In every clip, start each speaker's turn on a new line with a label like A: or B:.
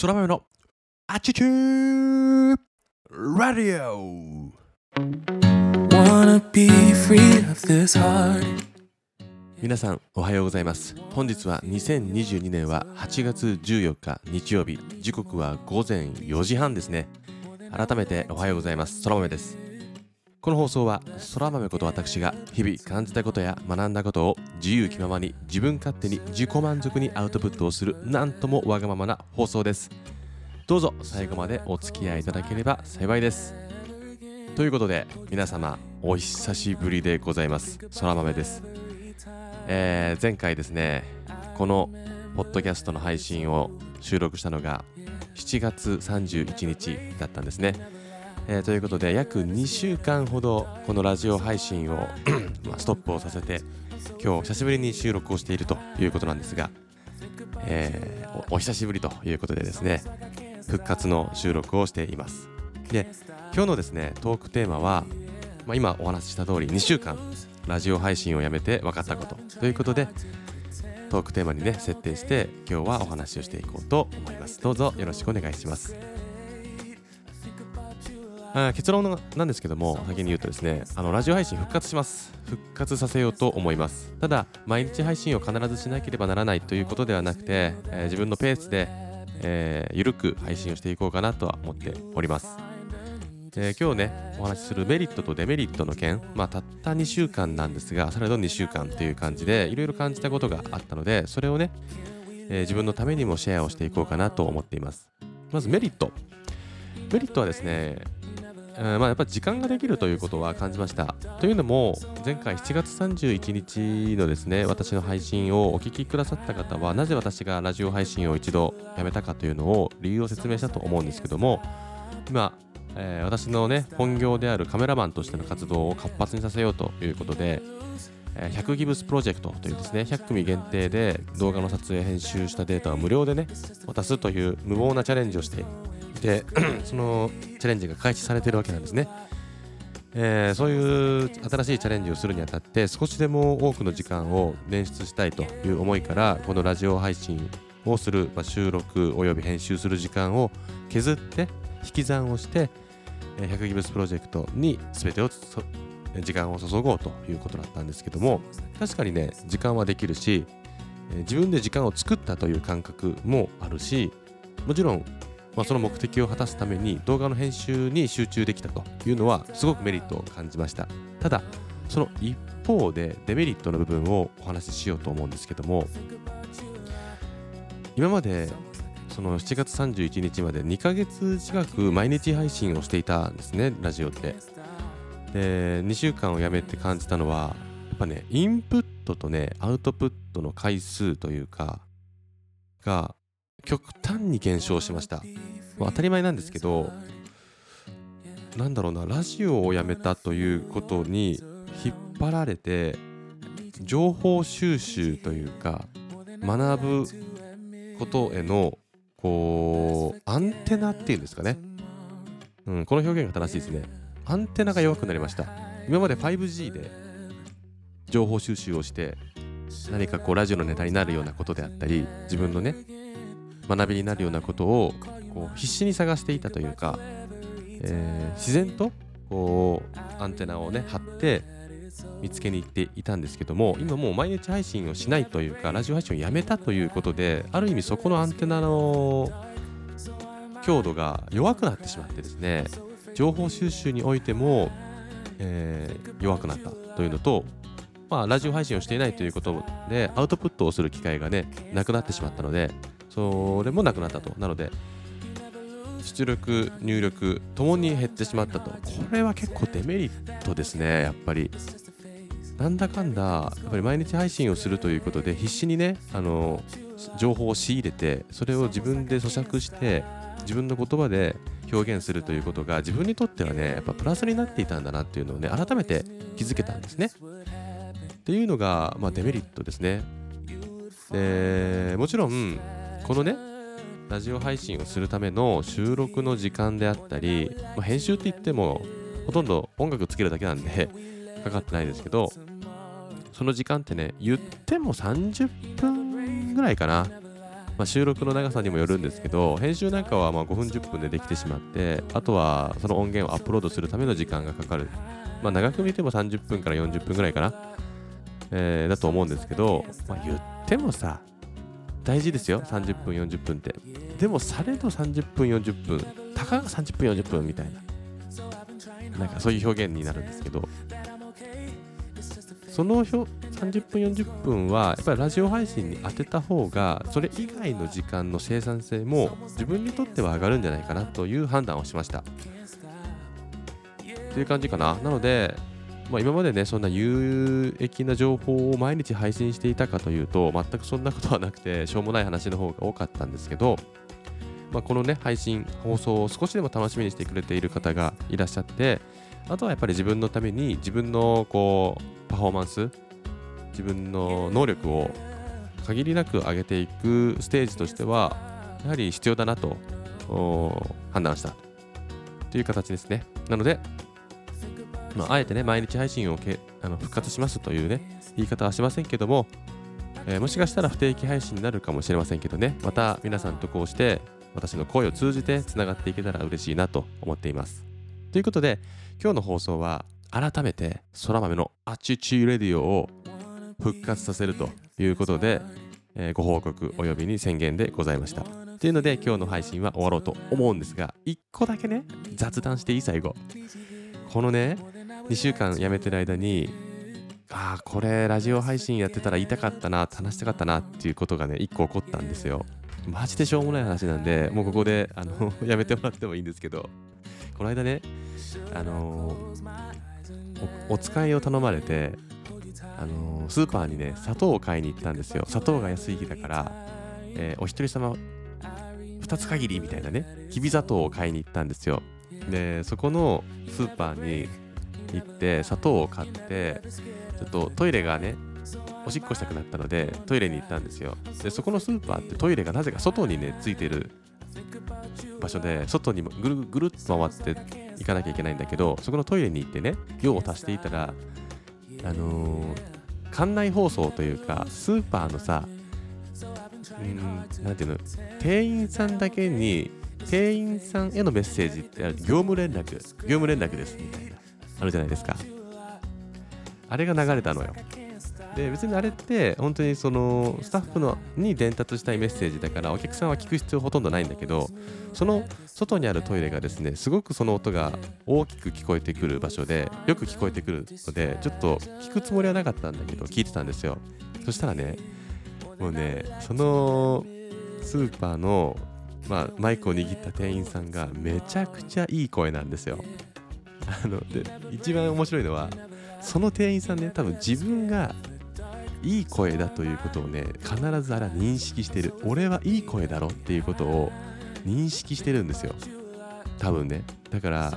A: 空豆のアチチューラディオ
B: Wanna be free of this heart.
A: 皆さんおはようございます。本日は2022年は8月14日日曜日。時刻は午前4時半ですね。改めておはようございます。空豆ですこの放送は空豆こと私が日々感じたことや学んだことを自由気ままに自分勝手に自己満足にアウトプットをするなんともわがままな放送です。どうぞ最後までお付き合いいただければ幸いです。ということで皆様お久しぶりでございます。空豆です。えー前回ですねこのポッドキャストの配信を収録したのが7月31日だったんですね、えーということで約2週間ほどこのラジオ配信を まストップをさせて今日久しぶりに収録をしているということなんですが、えーおお久しぶりということでですね復活の収録をしています。で今日のですねトークテーマは、まあ、今お話しした通り2週間ラジオ配信をやめて分かったことということでトークテーマにね設定して今日はお話をしていこうと思います。どうぞよろしくお願いします。結論のなんですけども先に言うとですねあのラジオ配信復活します。復活させようと思います。ただ毎日配信を必ずしなければならないということではなくて、えー自分のペースで、えーゆるく配信をしていこうかなとは思っております。えー今日ねお話しするメリットとデメリットの件、まあ、たった2週間なんですがそれど2週間という感じでいろいろ感じたことがあったのでそれをね、えー自分のためにもシェアをしていこうかなと思っています。まずメリット。メリットはですね、えーまあ、やっぱ時間ができるということは感じました。というのも前回7月31日のですね私の配信をお聞きくださった方はなぜ私がラジオ配信を一度やめたかというのを理由を説明したと思うんですけども今えー私のね本業であるカメラマンとしての活動を活発にさせようということで、100ギブスプロジェクトというですね100組限定で動画の撮影編集したデータを無料でね渡すという無謀なチャレンジをしてて そのチャレンジが開始されてるわけなんですね。えーそういう新しいチャレンジをするにあたって少しでも多くの時間を捻出したいという思いからこのラジオ配信をする、まあ、収録および編集する時間を削って引き算をしてえ100ギブスプロジェクトに全てを時間を注ごうということだったんですけども確かにね時間はできるし自分で時間を作ったという感覚もあるしもちろん、まあ、その目的を果たすために動画の編集に集中できたというのはすごくメリットを感じました。ただその一方でデメリットの部分をお話ししようと思うんですけども今までその7月31日まで2ヶ月近く毎日配信をしていたんですねラジオって。で2週間をやめて感じたのはやっぱねインプットとねアウトプットの回数というかが極端に減少しました、まあ当たり前なんですけどなんだろうなラジオをやめたということに引っ張られて情報収集というか学ぶことへのこうアンテナっていうんですかね、うん、この表現が正しいですね。アンテナが弱くなりました。今まで 5G で情報収集をして何かこうラジオのネタになるようなことであったり自分のね学びになるようなことをこう必死に探していたというか、えー自然とこうアンテナをね張って見つけに行っていたんですけども今もう毎日配信をしないというかラジオ配信をやめたということである意味そこのアンテナの強度が弱くなってしまってですね情報収集においても、えー弱くなったというのとまあラジオ配信をしていないということでアウトプットをする機会がねなくなってしまったのでそれもなくなったと。なので出力入力ともに減ってしまったと。これは結構デメリットですねやっぱり。なんだかんだやっぱり毎日配信をするということで必死にねあの情報を仕入れてそれを自分で咀嚼して自分の言葉で表現するということが自分にとってはねやっぱプラスになっていたんだなっていうのをね改めて気づけたんですね。っていうのが、まあ、デメリットですね。でもちろんこのねラジオ配信をするための収録の時間であったり、まあ、編集って言ってもほとんど音楽つけるだけなんで かかってないですけどその時間ってね言っても30分ぐらいかな。まあ、収録の長さにもよるんですけど編集なんかはま5分10分でできてしまってあとはその音源をアップロードするための時間がかかる、まあ、長く見ても30分から40分ぐらいかな、えーだと思うんですけど、まあ、言ってもさ大事ですよ30分40分って。でもされど30分40分たかが30分40分みたいな。なんかそういう表現になるんですけど。その表30分40分はやっぱりラジオ配信に当てた方がそれ以外の時間の生産性も自分にとっては上がるんじゃないかなという判断をしました。という感じかな。なので、まあ、今までねそんな有益な情報を毎日配信していたかというと全くそんなことはなくてしょうもない話の方が多かったんですけど、まあ、このね配信放送を少しでも楽しみにしてくれている方がいらっしゃってあとはやっぱり自分のために自分のこうパフォーマンス自分の能力を限りなく上げていくステージとしてはやはり必要だなと判断したという形ですね。なので、まあ、あえてね毎日配信をけあの復活しますというね言い方はしませんけども、えーもしかしたら不定期配信になるかもしれませんけどねまた皆さんとこうして私の声を通じてつながっていけたら嬉しいなと思っています。ということで今日の放送は改めて空豆のアチチレディオを復活させるということで、えーご報告およびに宣言でございました。というので今日の配信は終わろうと思うんですが1個だけね雑談していい最後。このね2週間やめてる間にああこれラジオ配信やってたら言いたかったな話したかったなっていうことがね1個起こったんですよ。マジでしょうもない話なんでもうここであの やめてもらってもいいんですけど。この間ねあのおお使いを頼まれてあのスーパーにね砂糖を買いに行ったんですよ。砂糖が安い日だから、えーお一人様2つ限りみたいなねきび砂糖を買いに行ったんですよ。でそこのスーパーに行って砂糖を買ってちょっとトイレがねおしっこしたくなったのでトイレに行ったんですよ。でそこのスーパーってトイレがなぜか外にねついてる場所で外にぐるぐるっと回って行かなきゃいけないんだけどそこのトイレに行ってね用を足していたらあのー館内放送というかスーパーのさうんなていうの店員さんだけに店員さんへのメッセージって業務連絡業務連絡ですみたいな。あるじゃないですか。あれが流れたのよ。で別にあれって本当にそのスタッフのに伝達したいメッセージだからお客さんは聞く必要ほとんどないんだけどその外にあるトイレがですねすごくその音が大きく聞こえてくる場所でよく聞こえてくるのでちょっと聞くつもりはなかったんだけど聞いてたんですよ。そしたらねもうねそのスーパーの、まあ、マイクを握った店員さんがめちゃくちゃいい声なんですよ。あので一番面白いのはその店員さんね多分自分がいい声だということをね必ずあれは認識してる。俺はいい声だろっていうことを認識してるんですよ。多分ね。だから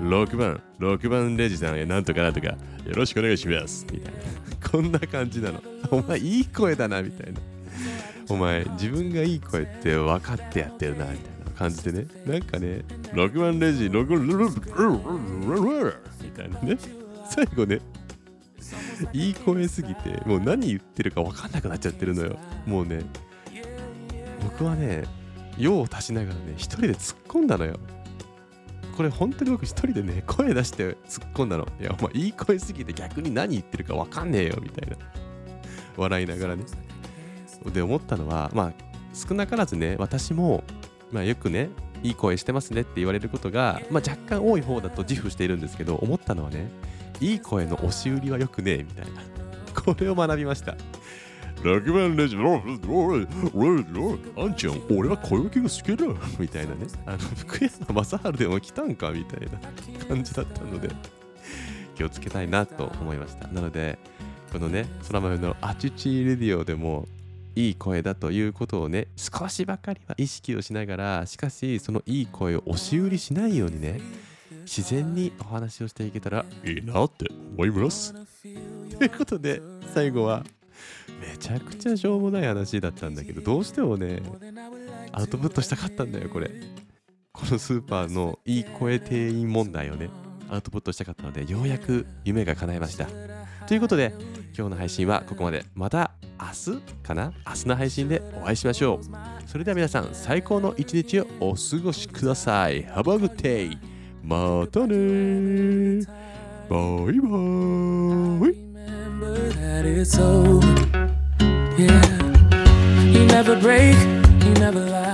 A: 6番6番レジさんへなんとかなんとかよろしくお願いします。みたいな。こんな感じなの。お前いい声だなみたいな。お前自分がいい声って分かってやってるなみたいな。感じでね。なんかね6番レジ6番みたいなね。最後ねいい声すぎてもう何言ってるか分かんなくなっちゃってるのよ。もうね僕はね用を足しながらね一人で突っ込んだのよ。これ本当に僕一人でね声出して突っ込んだの。いやお前いい声すぎて逆に何言ってるか分かんねえよみたいな。笑いながらね。で思ったのはまあ少なからずね私もまあよくねいい声してますねって言われることが、まあ、若干多い方だと自負しているんですけど思ったのはねいい声の押し売りはよくねえみたいな。これを学びました。6番レジおいおいおいおいあんちゃん俺は声置きが好きだみたいなね。あの福山雅治でも来たんかみたいな感じだったので気をつけたいなと思いました。なのでこのね空豆のアチチレディオでもいい声だということをね少しばかりは意識をしながらしかしそのいい声を押し売りしないようにね自然にお話をしていけたらいいなって思います。ということで最後はめちゃくちゃしょうもない話だったんだけどどうしてもねアウトプットしたかったんだよこれ。このスーパーのいい声店員問題をねアウトプットしたかったのでようやく夢が叶いました。ということで今日の配信はここまで。また明日かな？明日の配信でお会いしましょう。それでは皆さん最高の一日をお過ごしください。Have a good day またね。バイバイ。
B: Remember that it's over. Yeah. You never break, you never lie.